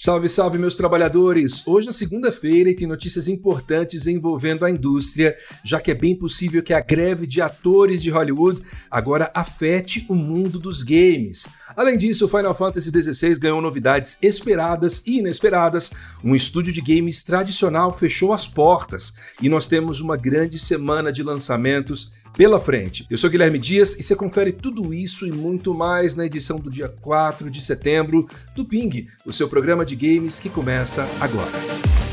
Salve, salve, meus trabalhadores! Hoje é segunda-feira e tem notícias importantes envolvendo a indústria, já que é bem possível que a greve de atores de Hollywood agora afete o mundo dos games. Além disso, o Final Fantasy XVI ganhou novidades esperadas e inesperadas. Um estúdio de games tradicional fechou as portas e nós temos uma grande semana de lançamentos pela frente. Eu sou Guilherme Dias e você confere tudo isso e muito mais na edição do dia 4 de setembro do Ping, o seu programa de games que começa agora.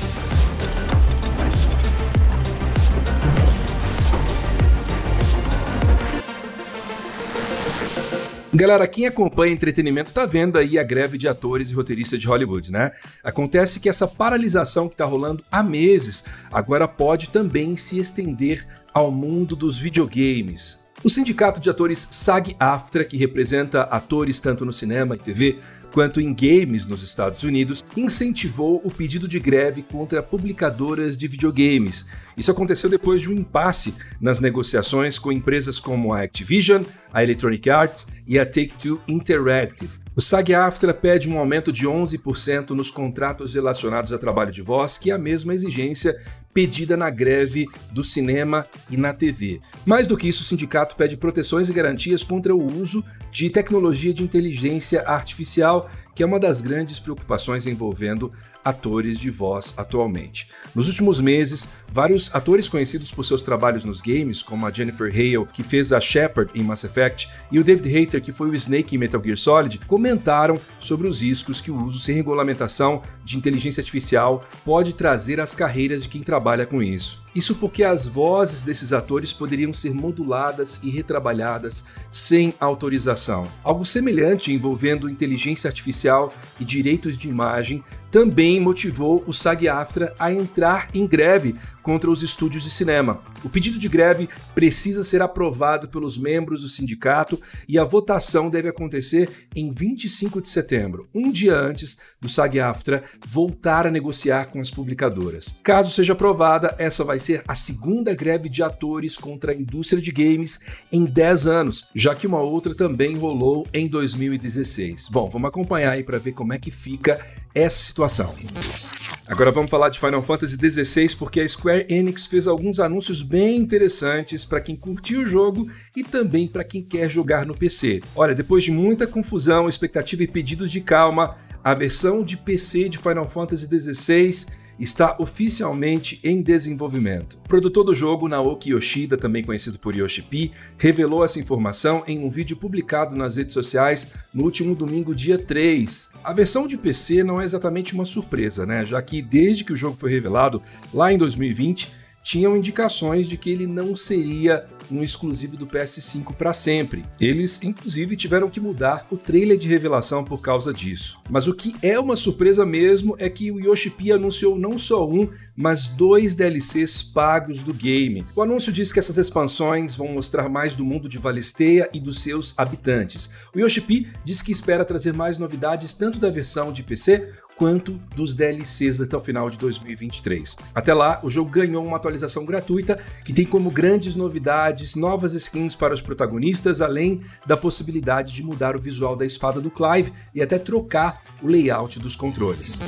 Galera, quem acompanha entretenimento tá vendo aí a greve de atores e roteiristas de Hollywood, né? Acontece que essa paralisação que tá rolando há meses agora pode também se estender ao mundo dos videogames. O sindicato de atores SAG-AFTRA, que representa atores tanto no cinema e TV quanto em games nos Estados Unidos, incentivou o pedido de greve contra publicadoras de videogames. Isso aconteceu depois de um impasse nas negociações com empresas como a Activision, a Electronic Arts e a Take-Two Interactive. O SAG-AFTRA pede um aumento de 11% nos contratos relacionados a trabalho de voz, que é a mesma exigência pedida na greve do cinema e na TV. Mais do que isso, o sindicato pede proteções e garantias contra o uso de tecnologia de inteligência artificial, que é uma das grandes preocupações envolvendo atores de voz atualmente. Nos últimos meses, vários atores conhecidos por seus trabalhos nos games, como a Jennifer Hale, que fez a Shepard em Mass Effect, e o David Hayter, que foi o Snake em Metal Gear Solid, comentaram sobre os riscos que o uso sem regulamentação de inteligência artificial pode trazer às carreiras de quem trabalha com isso. Isso porque as vozes desses atores poderiam ser moduladas e retrabalhadas sem autorização. Algo semelhante envolvendo inteligência artificial e direitos de imagem também motivou o SAG-AFTRA a entrar em greve contra os estúdios de cinema. O pedido de greve precisa ser aprovado pelos membros do sindicato e a votação deve acontecer em 25 de setembro, um dia antes do SAG-AFTRA voltar a negociar com as publicadoras. Caso seja aprovada, essa vai ser a segunda greve de atores contra a indústria de games em 10 anos, já que uma outra também rolou em 2016. Bom, vamos acompanhar aí para ver como é que fica essa situação. Agora vamos falar de Final Fantasy XVI porque a Square Enix fez alguns anúncios bem interessantes para quem curtiu o jogo e também para quem quer jogar no PC. Olha, depois de muita confusão, expectativa e pedidos de calma, a versão de PC de Final Fantasy XVI está oficialmente em desenvolvimento. O produtor do jogo, Naoki Yoshida, também conhecido por Yoshi-P, revelou essa informação em um vídeo publicado nas redes sociais no último domingo, dia 3. A versão de PC não é exatamente uma surpresa, né? Já que desde que o jogo foi revelado, lá em 2020, tinham indicações de que ele não seria um exclusivo do PS5 para sempre. Eles, inclusive, tiveram que mudar o trailer de revelação por causa disso. Mas o que é uma surpresa mesmo é que o Yoshi P anunciou não só um, mas dois DLCs pagos do game. O anúncio diz que essas expansões vão mostrar mais do mundo de Valisteia e dos seus habitantes. O Yoshi P diz que espera trazer mais novidades tanto da versão de PC quanto dos DLCs até o final de 2023. Até lá, o jogo ganhou uma atualização gratuita que tem como grandes novidades novas skins para os protagonistas, além da possibilidade de mudar o visual da espada do Clive e até trocar o layout dos controles.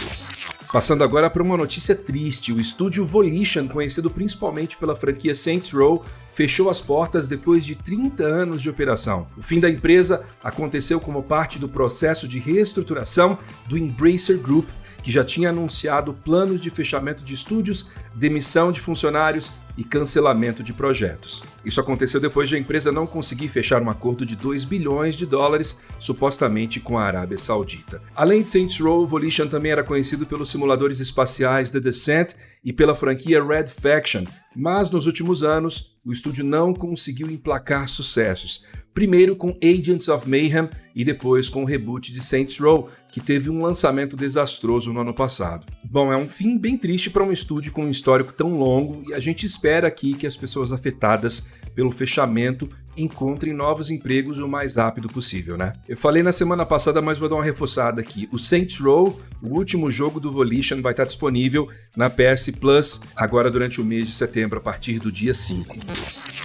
Passando agora para uma notícia triste: o estúdio Volition, conhecido principalmente pela franquia Saints Row, fechou as portas depois de 30 anos de operação. O fim da empresa aconteceu como parte do processo de reestruturação do Embracer Group, que já tinha anunciado planos de fechamento de estúdios, demissão de funcionários e cancelamento de projetos. Isso aconteceu depois de a empresa não conseguir fechar um acordo de 2 bilhões de dólares, supostamente com a Arábia Saudita. Além de Saints Row, Volition também era conhecido pelos simuladores espaciais The Descent e pela franquia Red Faction, mas nos últimos anos o estúdio não conseguiu emplacar sucessos. Primeiro com Agents of Mayhem e depois com o reboot de Saints Row, que teve um lançamento desastroso no ano passado. Bom, é um fim bem triste para um estúdio com um histórico tão longo e a gente espera aqui que as pessoas afetadas pelo fechamento encontrem novos empregos o mais rápido possível, né? Eu falei na semana passada, mas vou dar uma reforçada aqui. O Saints Row, o último jogo do Volition, vai estar disponível na PS Plus agora durante o mês de setembro, a partir do dia 5.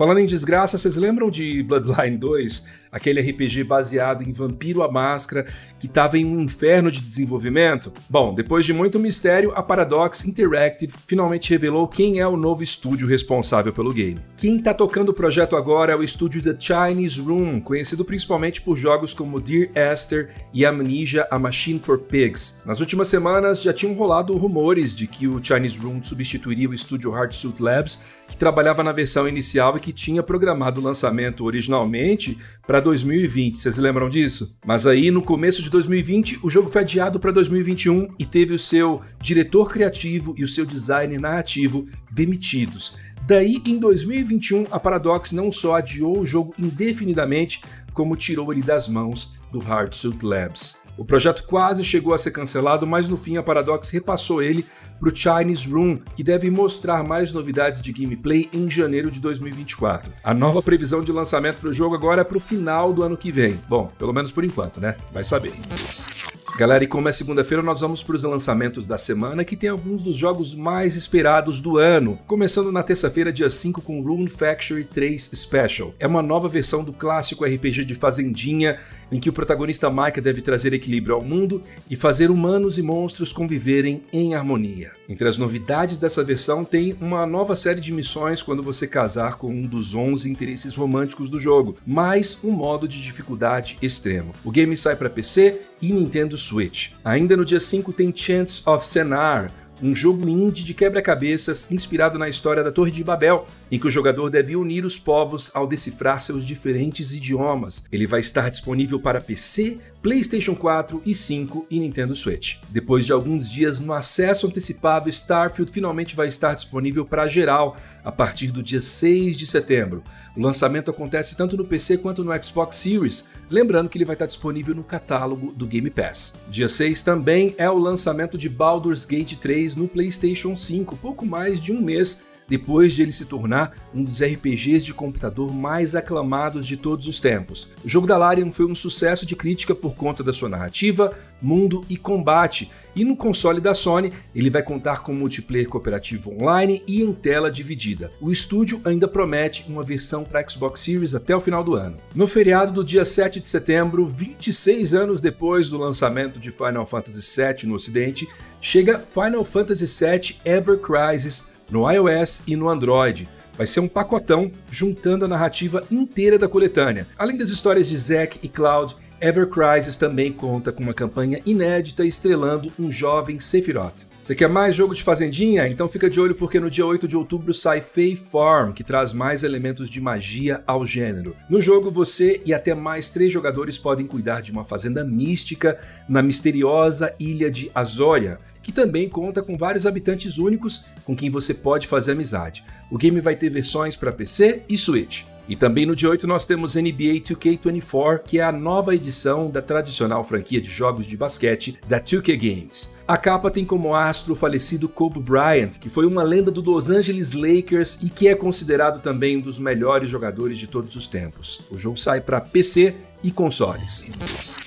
Falando em desgraça, vocês lembram de Bloodline 2? Aquele RPG baseado em Vampiro à Máscara, que estava em um inferno de desenvolvimento? Bom, depois de muito mistério, a Paradox Interactive finalmente revelou quem é o novo estúdio responsável pelo game. Quem está tocando o projeto agora é o estúdio The Chinese Room, conhecido principalmente por jogos como Dear Esther e Amnesia: A Machine for Pigs. Nas últimas semanas já tinham rolado rumores de que o Chinese Room substituiria o estúdio Hardsuit Labs, que trabalhava na versão inicial e que tinha programado o lançamento originalmente para 2020. Vocês lembram disso? Mas aí no começo de 2020 o jogo foi adiado para 2021 e teve o seu diretor criativo e o seu design narrativo demitidos. Daí, em 2021, a Paradox não só adiou o jogo indefinidamente, como tirou ele das mãos do Hardsuit Labs. O projeto quase chegou a ser cancelado, mas no fim a Paradox repassou ele para o Chinese Room, que deve mostrar mais novidades de gameplay em janeiro de 2024. A nova previsão de lançamento para o jogo agora é para o final do ano que vem. Bom, pelo menos por enquanto, né? Vai saber. Galera, e como é segunda-feira, nós vamos para os lançamentos da semana, que tem alguns dos jogos mais esperados do ano. Começando na terça-feira, dia 5, com Rune Factory 3 Special. É uma nova versão do clássico RPG de Fazendinha, em que o protagonista Micah deve trazer equilíbrio ao mundo e fazer humanos e monstros conviverem em harmonia. Entre as novidades dessa versão tem uma nova série de missões quando você casar com um dos 11 interesses românticos do jogo, mais um modo de dificuldade extremo. O game sai para PC e Nintendo Switch. Ainda no dia 5 tem Chants of Senar, um jogo indie de quebra-cabeças inspirado na história da Torre de Babel, em que o jogador deve unir os povos ao decifrar seus diferentes idiomas. Ele vai estar disponível para PC, PlayStation 4 e 5 e Nintendo Switch. Depois de alguns dias no acesso antecipado, Starfield finalmente vai estar disponível para geral a partir do dia 6 de setembro. O lançamento acontece tanto no PC quanto no Xbox Series, lembrando que ele vai estar disponível no catálogo do Game Pass. Dia 6 também é o lançamento de Baldur's Gate 3 no PlayStation 5, pouco mais de um mês depois de ele se tornar um dos RPGs de computador mais aclamados de todos os tempos. O jogo da Larian foi um sucesso de crítica por conta da sua narrativa, mundo e combate, e no console da Sony ele vai contar com multiplayer cooperativo online e em tela dividida. O estúdio ainda promete uma versão para Xbox Series até o final do ano. No feriado do dia 7 de setembro, 26 anos depois do lançamento de Final Fantasy VII no ocidente, chega Final Fantasy VII Ever Crisis no iOS e no Android. Vai ser um pacotão juntando a narrativa inteira da coletânea. Além das histórias de Zack e Cloud, Ever Crisis também conta com uma campanha inédita estrelando um jovem Sephiroth. Você quer mais jogo de fazendinha? Então fica de olho porque no dia 8 de outubro sai Fae Farm, que traz mais elementos de magia ao gênero. No jogo, você e até mais três jogadores podem cuidar de uma fazenda mística na misteriosa ilha de Azória que também conta com vários habitantes únicos com quem você pode fazer amizade. O game vai ter versões para PC e Switch. E também no dia 8 nós temos NBA 2K24, que é a nova edição da tradicional franquia de jogos de basquete da 2K Games. A capa tem como astro o falecido Kobe Bryant, que foi uma lenda do Los Angeles Lakers e que é considerado também um dos melhores jogadores de todos os tempos. O jogo sai para PC e consoles.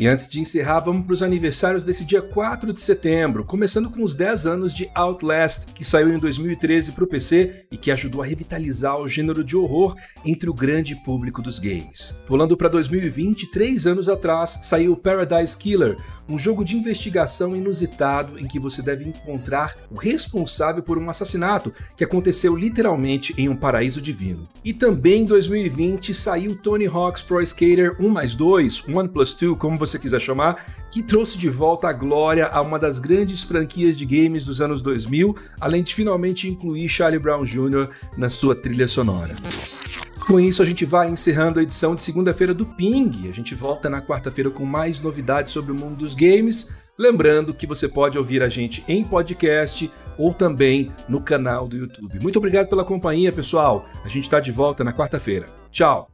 E antes de encerrar, vamos para os aniversários desse dia 4 de setembro, começando com os 10 anos de Outlast, que saiu em 2013 para o PC e que ajudou a revitalizar o gênero de horror entre o grande público dos games. Pulando para 2020, três anos atrás, saiu Paradise Killer, um jogo de investigação inusitado em que você deve encontrar o responsável por um assassinato que aconteceu literalmente em um paraíso divino. E também em 2020 saiu Tony Hawk's Pro Skater 1 mais 2, 1 plus 2, como você quiser chamar, que trouxe de volta a glória a uma das grandes franquias de games dos anos 2000, além de finalmente incluir Charlie Brown Jr. na sua trilha sonora. Com isso, a gente vai encerrando a edição de segunda-feira do Ping. A gente volta na quarta-feira com mais novidades sobre o mundo dos games. Lembrando que você pode ouvir a gente em podcast ou também no canal do YouTube. Muito obrigado pela companhia, pessoal. A gente está de volta na quarta-feira. Tchau!